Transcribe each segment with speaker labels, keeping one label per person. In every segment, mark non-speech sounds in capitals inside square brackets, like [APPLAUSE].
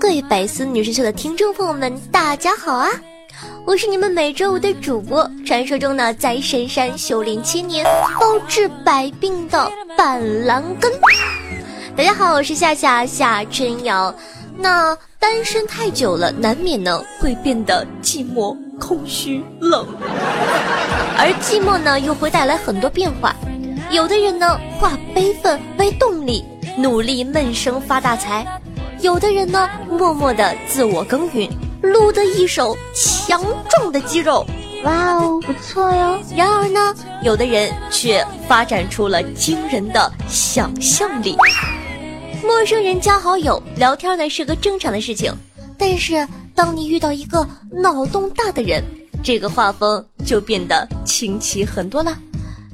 Speaker 1: 各位百思女神秀的听众朋友们，大家好啊！我是你们每周五的主播，传说中呢在深山修炼千年、包治百病的板蓝根。大家好，我是夏夏夏春瑶。那单身太久了，难免呢会变得寂寞、空虚、冷，而寂寞呢又会带来很多变化。有的人呢化悲愤为动力，努力闷声发大财。有的人呢，默默的自我耕耘，撸得一手强壮的肌肉，
Speaker 2: 哇哦，不错哟。
Speaker 1: 然而呢，有的人却发展出了惊人的想象力。陌生人加好友聊天呢是个正常的事情，但是当你遇到一个脑洞大的人，这个画风就变得清奇很多了，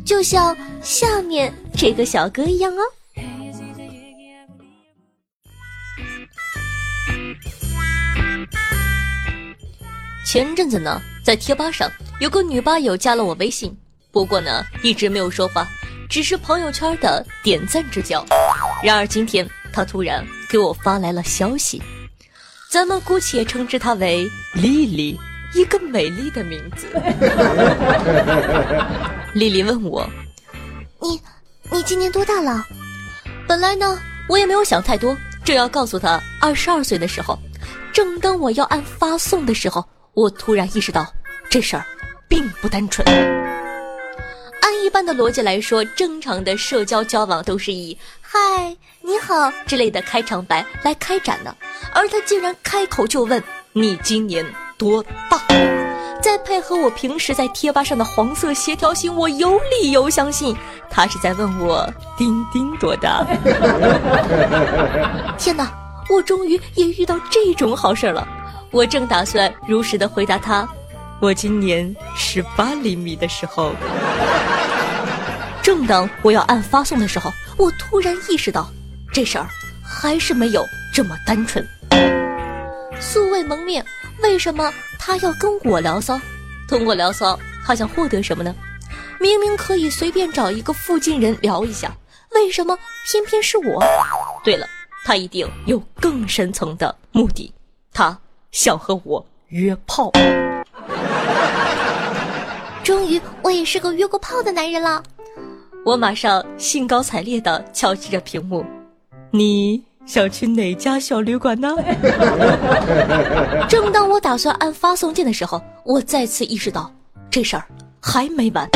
Speaker 1: 就像下面这个小哥一样哦。前阵子呢，在贴吧上有个女吧友加了我微信，不过呢一直没有说话，只是朋友圈的点赞之交。然而今天她突然给我发来了消息，咱们姑且称之她为丽丽，一个美丽的名字。[LAUGHS] 丽丽问我：“你，你今年多大了？”本来呢我也没有想太多，正要告诉她二十二岁的时候，正当我要按发送的时候。我突然意识到，这事儿并不单纯。按一般的逻辑来说，正常的社交交往都是以“嗨，你好”之类的开场白来开展的，而他竟然开口就问：“你今年多大？”再配合我平时在贴吧上的黄色协调性，我有理由相信他是在问我丁丁多大。[LAUGHS] 天哪，我终于也遇到这种好事了。我正打算如实的回答他，我今年十八厘米的时候，正当我要按发送的时候，我突然意识到，这事儿还是没有这么单纯。素未谋面，为什么他要跟我聊骚？通过聊骚，他想获得什么呢？明明可以随便找一个附近人聊一下，为什么偏偏是我？对了，他一定有更深层的目的，他。想和我约炮，[LAUGHS] 终于我也是个约过炮的男人了。我马上兴高采烈地敲击着屏幕。你想去哪家小旅馆呢？[LAUGHS] 正当我打算按发送键的时候，我再次意识到这事儿还没完。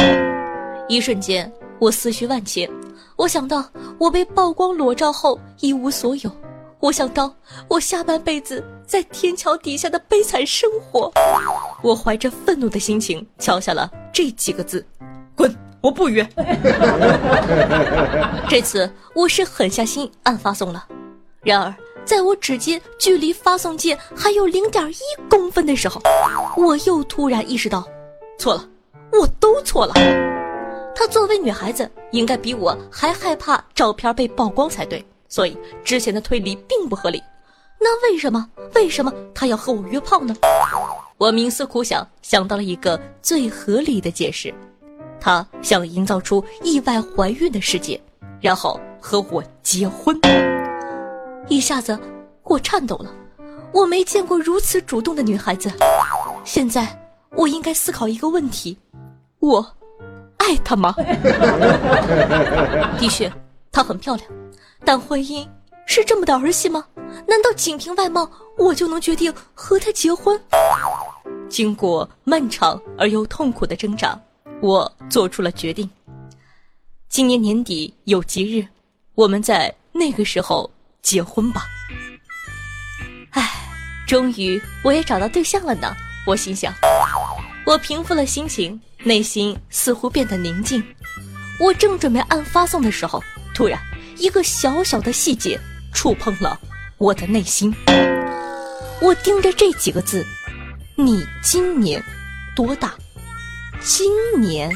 Speaker 1: 一瞬间，我思绪万千。我想到我被曝光裸照后一无所有。我想到我下半辈子在天桥底下的悲惨生活，我怀着愤怒的心情敲下了这几个字：“滚！我不约。”这次我是狠下心按发送了。然而，在我指尖距离发送键还有零点一公分的时候，我又突然意识到，错了，我都错了。她作为女孩子，应该比我还害怕照片被曝光才对。所以之前的推理并不合理，那为什么为什么他要和我约炮呢？我冥思苦想，想到了一个最合理的解释，他想营造出意外怀孕的世界，然后和我结婚。一下子我颤抖了，我没见过如此主动的女孩子。现在我应该思考一个问题：我爱她吗？的确，她很漂亮。但婚姻是这么的儿戏吗？难道仅凭外貌我就能决定和他结婚？经过漫长而又痛苦的挣扎，我做出了决定。今年年底有吉日，我们在那个时候结婚吧。唉，终于我也找到对象了呢。我心想，我平复了心情，内心似乎变得宁静。我正准备按发送的时候，突然。一个小小的细节触碰了我的内心，我盯着这几个字，你今年多大？今年？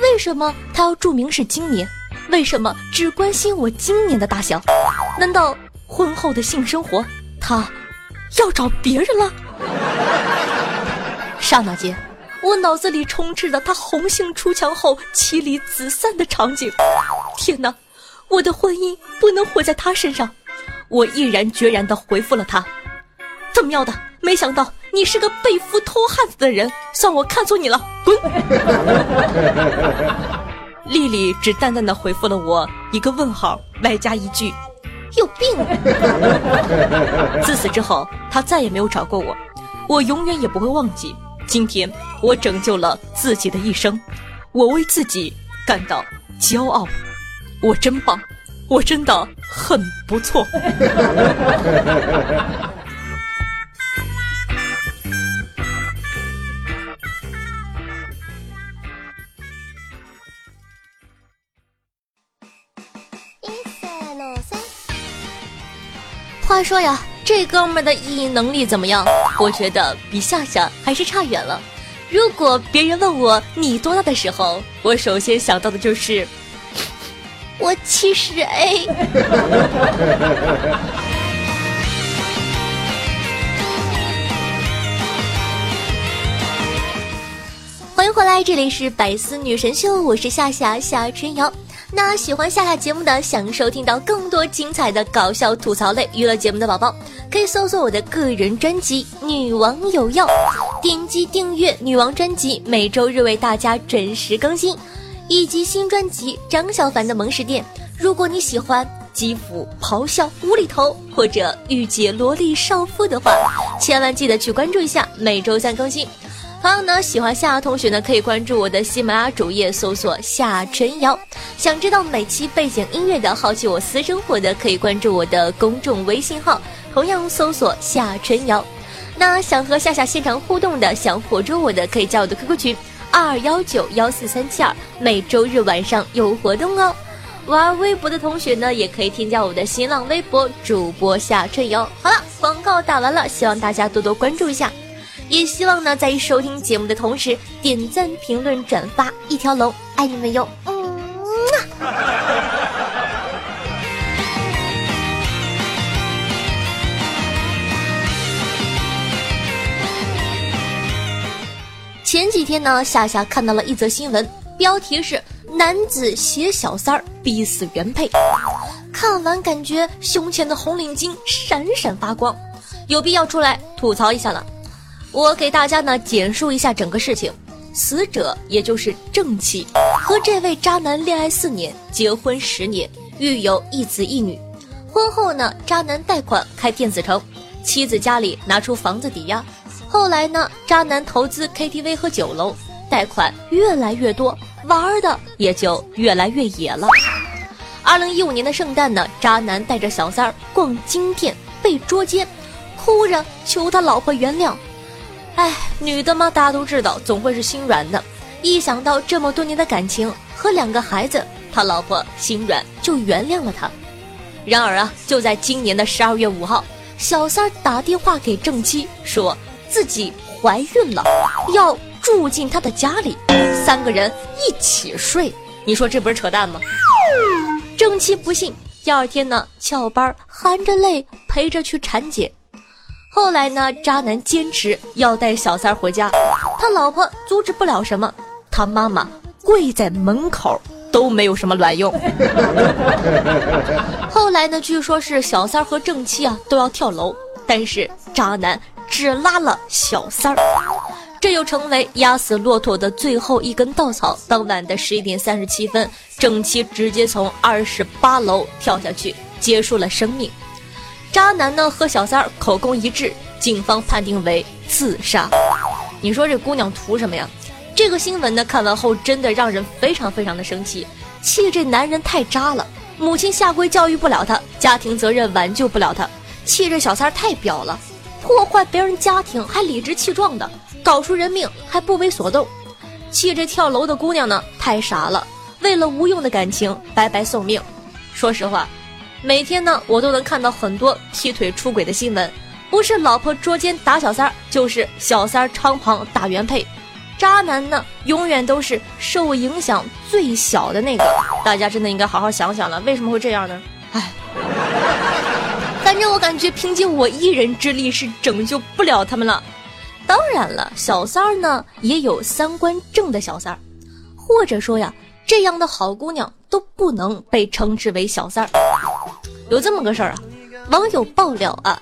Speaker 1: 为什么他要注明是今年？为什么只关心我今年的大小？难道婚后的性生活他要找别人了？[LAUGHS] 刹那间，我脑子里充斥着他红杏出墙后妻离子散的场景。天哪，我的婚姻不能毁在他身上！我毅然决然地回复了他：“怎么样的？没想到你是个背夫偷汉子的人，算我看错你了，滚！” [LAUGHS] 丽丽只淡淡的回复了我一个问号，外加一句：“有病。[LAUGHS] ”自此之后，他再也没有找过我，我永远也不会忘记。今天我拯救了自己的一生，我为自己感到骄傲，我真棒，我真的很不错。话说呀，这哥们的意淫能力怎么样？我觉得比夏夏还是差远了。如果别人问我你多大的时候，我首先想到的就是 [LAUGHS] 我七十 A。[LAUGHS] 欢迎回来，这里是百思女神秀，我是夏夏夏春瑶。那喜欢下下节目的，想收听到更多精彩的搞笑吐槽类娱乐节目的宝宝，可以搜索我的个人专辑《女王有药》，点击订阅《女王专辑》，每周日为大家准时更新，以及新专辑张小凡的萌食店。如果你喜欢肌肤咆哮无厘头或者御姐萝莉少妇的话，千万记得去关注一下，每周三更新。同样呢，喜欢夏同学呢，可以关注我的喜马拉雅主页，搜索夏春瑶。想知道每期背景音乐的，好奇我私生活的，可以关注我的公众微信号，同样搜索夏春瑶。那想和夏夏现场互动的，想活捉我的，可以加我的 QQ 群二幺九幺四三七二，每周日晚上有活动哦。玩微博的同学呢，也可以添加我的新浪微博主播夏春瑶。好了，广告打完了，希望大家多多关注一下。也希望呢，在收听节目的同时，点赞、评论、转发一条龙，爱你们哟！嗯前几天呢，夏夏看到了一则新闻，标题是“男子携小三儿逼死原配”。看完感觉胸前的红领巾闪闪发光，有必要出来吐槽一下了。我给大家呢简述一下整个事情，死者也就是正妻和这位渣男恋爱四年，结婚十年，育有一子一女。婚后呢，渣男贷款开电子城，妻子家里拿出房子抵押。后来呢，渣男投资 KTV 和酒楼，贷款越来越多，玩的也就越来越野了。二零一五年的圣诞呢，渣男带着小三儿逛金店被捉奸，哭着求他老婆原谅。哎，女的嘛，大家都知道，总会是心软的。一想到这么多年的感情和两个孩子，他老婆心软就原谅了他。然而啊，就在今年的十二月五号，小三儿打电话给正妻，说自己怀孕了，要住进他的家里，三个人一起睡。你说这不是扯淡吗？正妻不信，第二天呢，翘班含着泪陪着去产检。后来呢，渣男坚持要带小三儿回家，他老婆阻止不了什么，他妈妈跪在门口都没有什么卵用。[LAUGHS] 后来呢，据说是小三儿和正妻啊都要跳楼，但是渣男只拉了小三儿，这又成为压死骆驼的最后一根稻草。当晚的十一点三十七分，正妻直接从二十八楼跳下去，结束了生命。渣男呢和小三儿口供一致，警方判定为自杀。你说这姑娘图什么呀？这个新闻呢看完后真的让人非常非常的生气，气这男人太渣了，母亲下跪教育不了他，家庭责任挽救不了他；气这小三儿太婊了，破坏别人家庭还理直气壮的，搞出人命还不为所动；气这跳楼的姑娘呢太傻了，为了无用的感情白白送命。说实话。每天呢，我都能看到很多劈腿出轨的新闻，不是老婆捉奸打小三儿，就是小三儿猖狂打原配。渣男呢，永远都是受影响最小的那个。大家真的应该好好想想了，为什么会这样呢？唉，反正我感觉凭借我一人之力是拯救不了他们了。当然了，小三儿呢也有三观正的小三儿，或者说呀，这样的好姑娘都不能被称之为小三儿。有这么个事儿啊，网友爆料啊，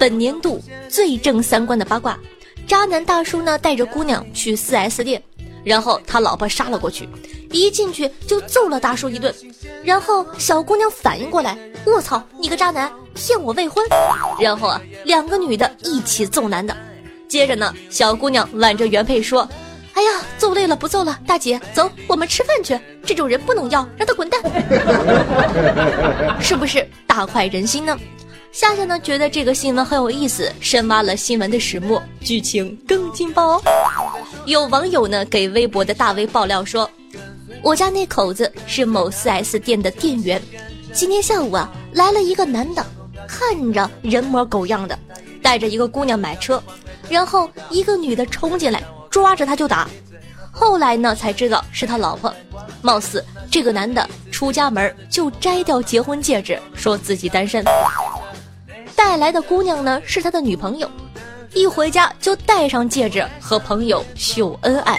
Speaker 1: 本年度最正三观的八卦。渣男大叔呢，带着姑娘去 4S 店，然后他老婆杀了过去，一进去就揍了大叔一顿，然后小姑娘反应过来，我操，你个渣男，骗我未婚，然后啊，两个女的一起揍男的，接着呢，小姑娘挽着原配说，哎呀，揍累了不揍了，大姐，走，我们吃饭去，这种人不能要，让他滚蛋，[LAUGHS] 是不是大快人心呢？夏夏呢觉得这个新闻很有意思，深挖了新闻的始末，剧情更劲爆哦。有网友呢给微博的大 V 爆料说，我家那口子是某 4S 店的店员，今天下午啊来了一个男的，看着人模狗样的，带着一个姑娘买车，然后一个女的冲进来抓着他就打，后来呢才知道是他老婆，貌似这个男的出家门就摘掉结婚戒指，说自己单身。带来的姑娘呢是他的女朋友，一回家就戴上戒指和朋友秀恩爱。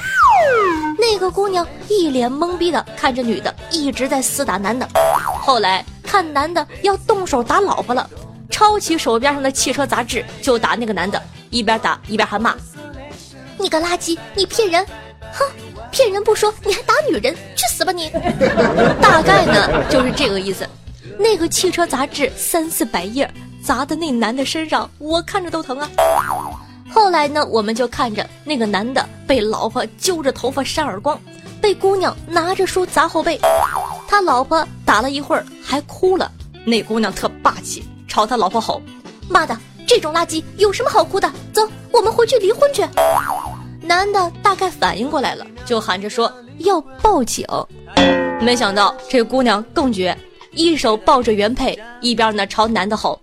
Speaker 1: 那个姑娘一脸懵逼的看着女的一直在厮打男的，后来看男的要动手打老婆了，抄起手边上的汽车杂志就打那个男的，一边打一边还骂：“你个垃圾，你骗人！哼，骗人不说，你还打女人，去死吧你！” [LAUGHS] 大概呢就是这个意思。那个汽车杂志三四百页。砸的那男的身上，我看着都疼啊！后来呢，我们就看着那个男的被老婆揪着头发扇耳光，被姑娘拿着书砸后背，他老婆打了一会儿还哭了，那姑娘特霸气，朝他老婆吼：“妈的，这种垃圾有什么好哭的？走，我们回去离婚去！”男的大概反应过来了，就喊着说要报警，没想到这姑娘更绝，一手抱着原配，一边呢朝男的吼。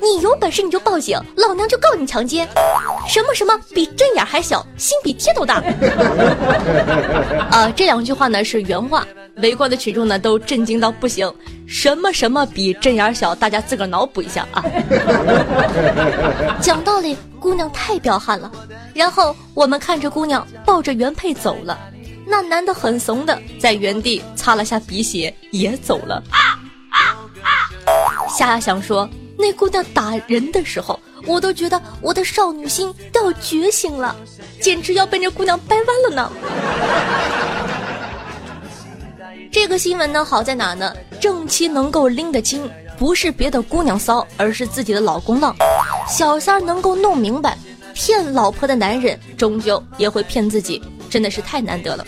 Speaker 1: 你有本事你就报警，老娘就告你强奸！什么什么比针眼还小，心比天都大。[LAUGHS] 啊，这两句话呢是原话，围观的群众呢都震惊到不行。什么什么比针眼小，大家自个儿脑补一下啊。[LAUGHS] 讲道理，姑娘太彪悍了。然后我们看着姑娘抱着原配走了，那男的很怂的在原地擦了下鼻血也走了。夏想说。那姑娘打人的时候，我都觉得我的少女心都要觉醒了，简直要被这姑娘掰弯了呢。这个新闻呢好在哪呢？正妻能够拎得清，不是别的姑娘骚，而是自己的老公浪。小三能够弄明白，骗老婆的男人终究也会骗自己，真的是太难得了。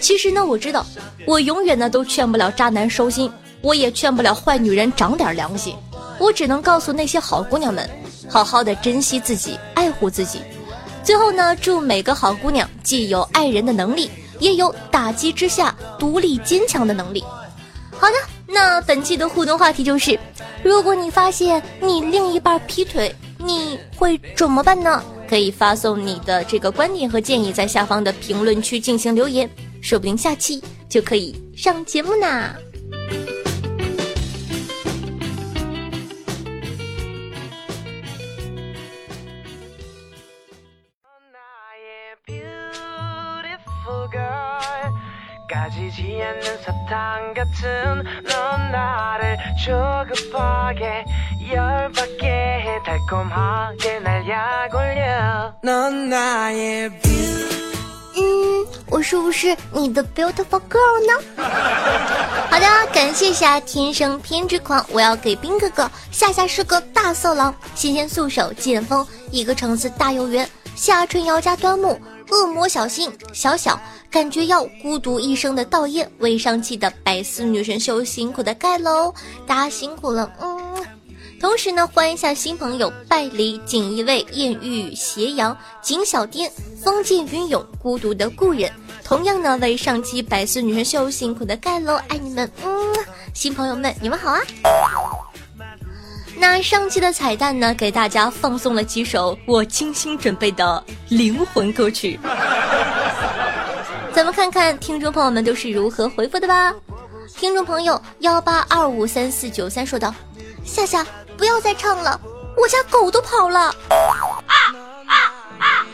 Speaker 1: 其实呢，我知道，我永远呢都劝不了渣男收心，我也劝不了坏女人长点良心。我只能告诉那些好姑娘们，好好的珍惜自己，爱护自己。最后呢，祝每个好姑娘既有爱人的能力，也有打击之下独立坚强的能力。好的，那本期的互动话题就是：如果你发现你另一半劈腿，你会怎么办呢？可以发送你的这个观点和建议在下方的评论区进行留言，说不定下期就可以上节目呢。嗯，我是不是你的 beautiful girl 呢？[LAUGHS] 好的，感谢下天生偏执狂，我要给兵哥哥夏夏是个大色狼，新鲜素手剑锋，一个橙子大又圆，夏春瑶加端木。恶魔小新小小感觉要孤独一生的倒燕，为上期的百思女神秀辛苦的盖楼，大家辛苦了，嗯。同时呢，欢迎一下新朋友拜离锦衣卫艳遇斜阳景小颠风剑云涌孤独的故人，同样呢为上期百思女神秀辛苦的盖楼，爱你们，嗯。新朋友们，你们好啊。那上期的彩蛋呢，给大家放送了几首我精心准备的灵魂歌曲。[LAUGHS] 咱们看看听众朋友们都是如何回复的吧。听众朋友幺八二五三四九三说道：“夏夏，不要再唱了，我家狗都跑了。”啊啊啊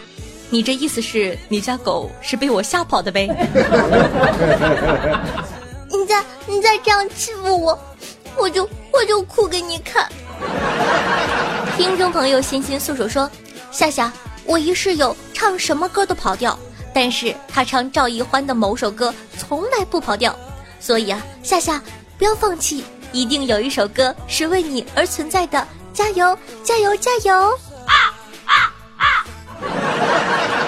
Speaker 1: 你这意思是你家狗是被我吓跑的呗？[LAUGHS] [LAUGHS]
Speaker 2: 你再你再这样欺负我，我就我就哭给你看。[LAUGHS]
Speaker 1: 听众朋友，欣欣素手说：“夏夏，我一室友唱什么歌都跑调，但是他唱赵奕欢的某首歌从来不跑调，所以啊，夏夏不要放弃，一定有一首歌是为你而存在的，加油，加油，加油！” [LAUGHS]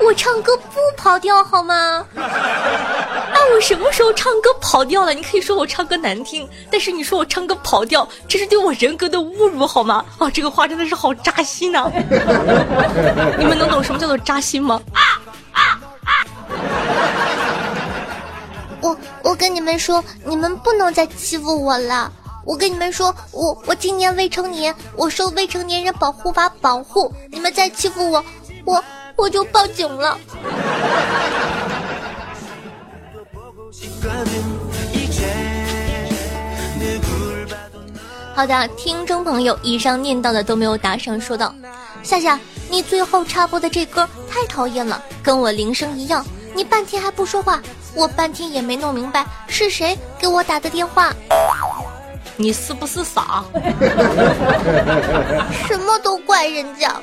Speaker 1: 我唱歌不跑调好吗？那，我什么时候唱歌跑调了？你可以说我唱歌难听，但是你说我唱歌跑调，这是对我人格的侮辱好吗？啊，这个话真的是好扎心呐！[LAUGHS] 你们能懂什么叫做扎心吗？
Speaker 2: 我我跟你们说，你们不能再欺负我了。我跟你们说，我我今年未成年，我受未成年人保护法保护。你们再欺负我，我。我就报警了。
Speaker 1: 好的，听众朋友，以上念到的都没有打赏，说道：夏夏，你最后插播的这歌太讨厌了，跟我铃声一样。你半天还不说话，我半天也没弄明白是谁给我打的电话。你是不是傻？[LAUGHS] [LAUGHS]
Speaker 2: 什么都怪人家。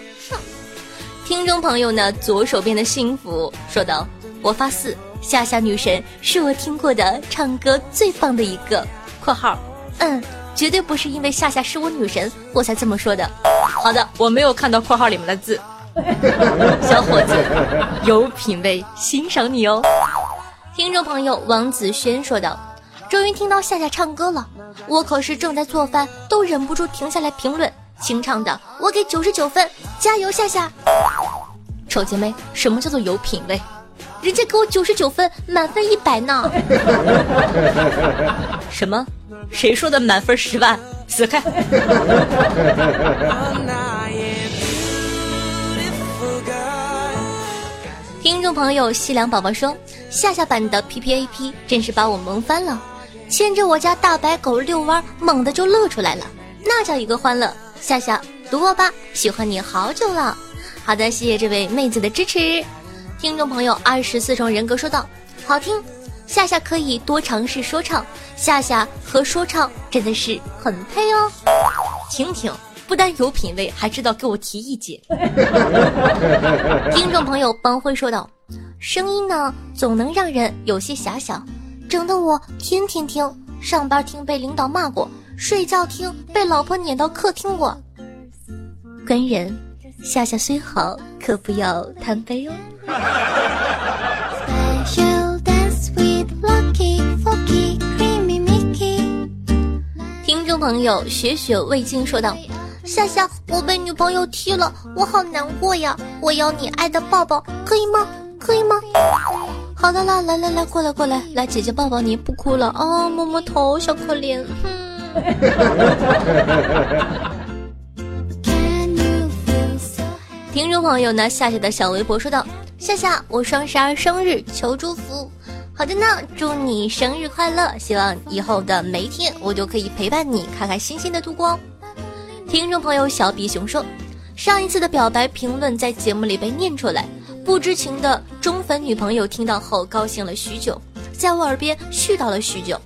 Speaker 1: 听众朋友呢，左手边的幸福说道：“我发誓，夏夏女神是我听过的唱歌最棒的一个。”（括号）嗯，绝对不是因为夏夏是我女神我才这么说的。好的，我没有看到括号里面的字。[LAUGHS] 小伙子有品位，欣赏你哦。听众朋友王子轩说道：“终于听到夏夏唱歌了，我可是正在做饭，都忍不住停下来评论。”清唱的，我给九十九分，加油，夏夏！丑姐妹，什么叫做有品位？人家给我九十九分，满分一百呢。[LAUGHS] 什么？谁说的满分十万？死开！[LAUGHS] 听众朋友，西凉宝宝说，夏夏版的 P P A P 真是把我萌翻了，牵着我家大白狗遛弯，猛地就乐出来了，那叫一个欢乐。夏夏，读我吧，喜欢你好久了。好的，谢谢这位妹子的支持。听众朋友，二十四重人格说道：“好听。”夏夏可以多尝试说唱，夏夏和说唱真的是很配哦。婷婷，不但有品位，还知道给我提意见。[LAUGHS] 听众朋友，帮会说道：“声音呢，总能让人有些遐想，整得我天天听，上班听被领导骂过。”睡觉听被老婆撵到客厅过。官人，夏夏虽好，可不要贪杯哦。听众朋友，雪雪未尽说道：“夏夏，我被女朋友踢了，我好难过呀！我要你爱的抱抱，可以吗？可以吗？”好的啦，来来来，过来过来，来姐姐抱抱你，不哭了啊，摸摸头，小可怜。哼。[LAUGHS] 听众朋友呢，夏夏的小微博说道：“夏夏，我双十二生日，求祝福。”好的呢，祝你生日快乐！希望以后的每一天，我都可以陪伴你，开开心心的度过。听众朋友小比熊说：“上一次的表白评论在节目里被念出来，不知情的忠粉女朋友听到后高兴了许久，在我耳边絮叨了许久。”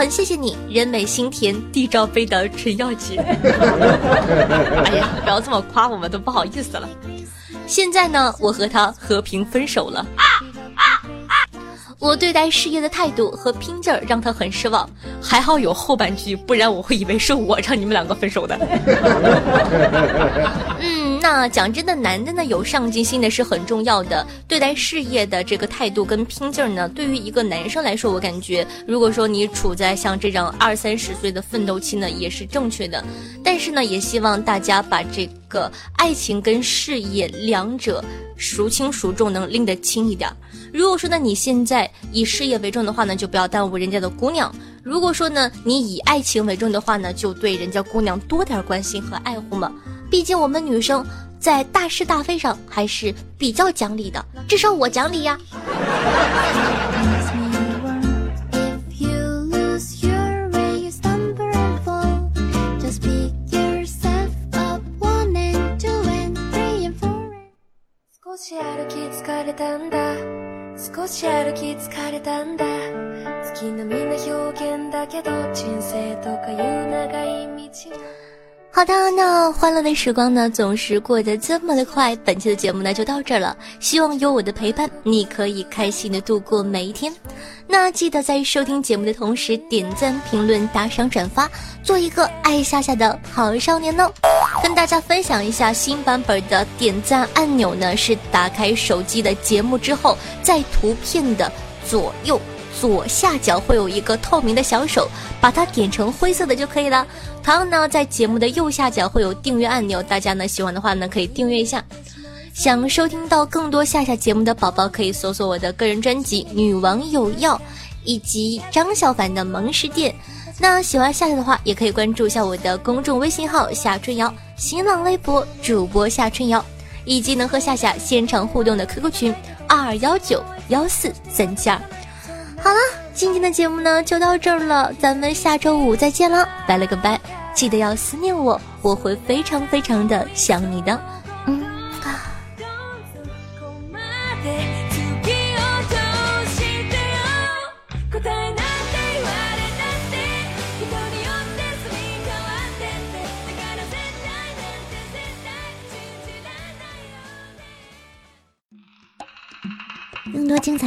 Speaker 1: 很谢谢你，人美心甜，地罩杯的纯药姐。[LAUGHS] 哎呀，不要这么夸我们，都不好意思了。现在呢，我和他和平分手了。我对待事业的态度和拼劲儿让他很失望，还好有后半句，不然我会以为是我让你们两个分手的。嗯。[LAUGHS] 那讲真的，男的呢有上进心的是很重要的，对待事业的这个态度跟拼劲儿呢，对于一个男生来说，我感觉如果说你处在像这种二三十岁的奋斗期呢，也是正确的。但是呢，也希望大家把这个爱情跟事业两者孰轻孰重，能拎得清一点。如果说呢，你现在以事业为重的话呢，就不要耽误人家的姑娘；如果说呢，你以爱情为重的话呢，就对人家姑娘多点关心和爱护嘛。毕竟我们女生在大是大非上还是比较讲理的，至少我讲理呀。好的，那欢乐的时光呢，总是过得这么的快。本期的节目呢，就到这儿了。希望有我的陪伴，你可以开心的度过每一天。那记得在收听节目的同时，点赞、评论、打赏、转发，做一个爱夏夏的好少年呢。跟大家分享一下，新版本的点赞按钮呢，是打开手机的节目之后，在图片的左右。左下角会有一个透明的小手，把它点成灰色的就可以了。同样呢，在节目的右下角会有订阅按钮，大家呢喜欢的话呢可以订阅一下。想收听到更多下下节目的宝宝，可以搜索我的个人专辑《女王有药》，以及张小凡的萌食店。那喜欢夏夏的话，也可以关注一下我的公众微信号夏春瑶，新浪微博主播夏春瑶，以及能和夏夏现场互动的 QQ 群二幺九幺四三七二。好了，今天的节目呢就到这儿了，咱们下周五再见了，拜了个拜，记得要思念我，我会非常非常的想你的，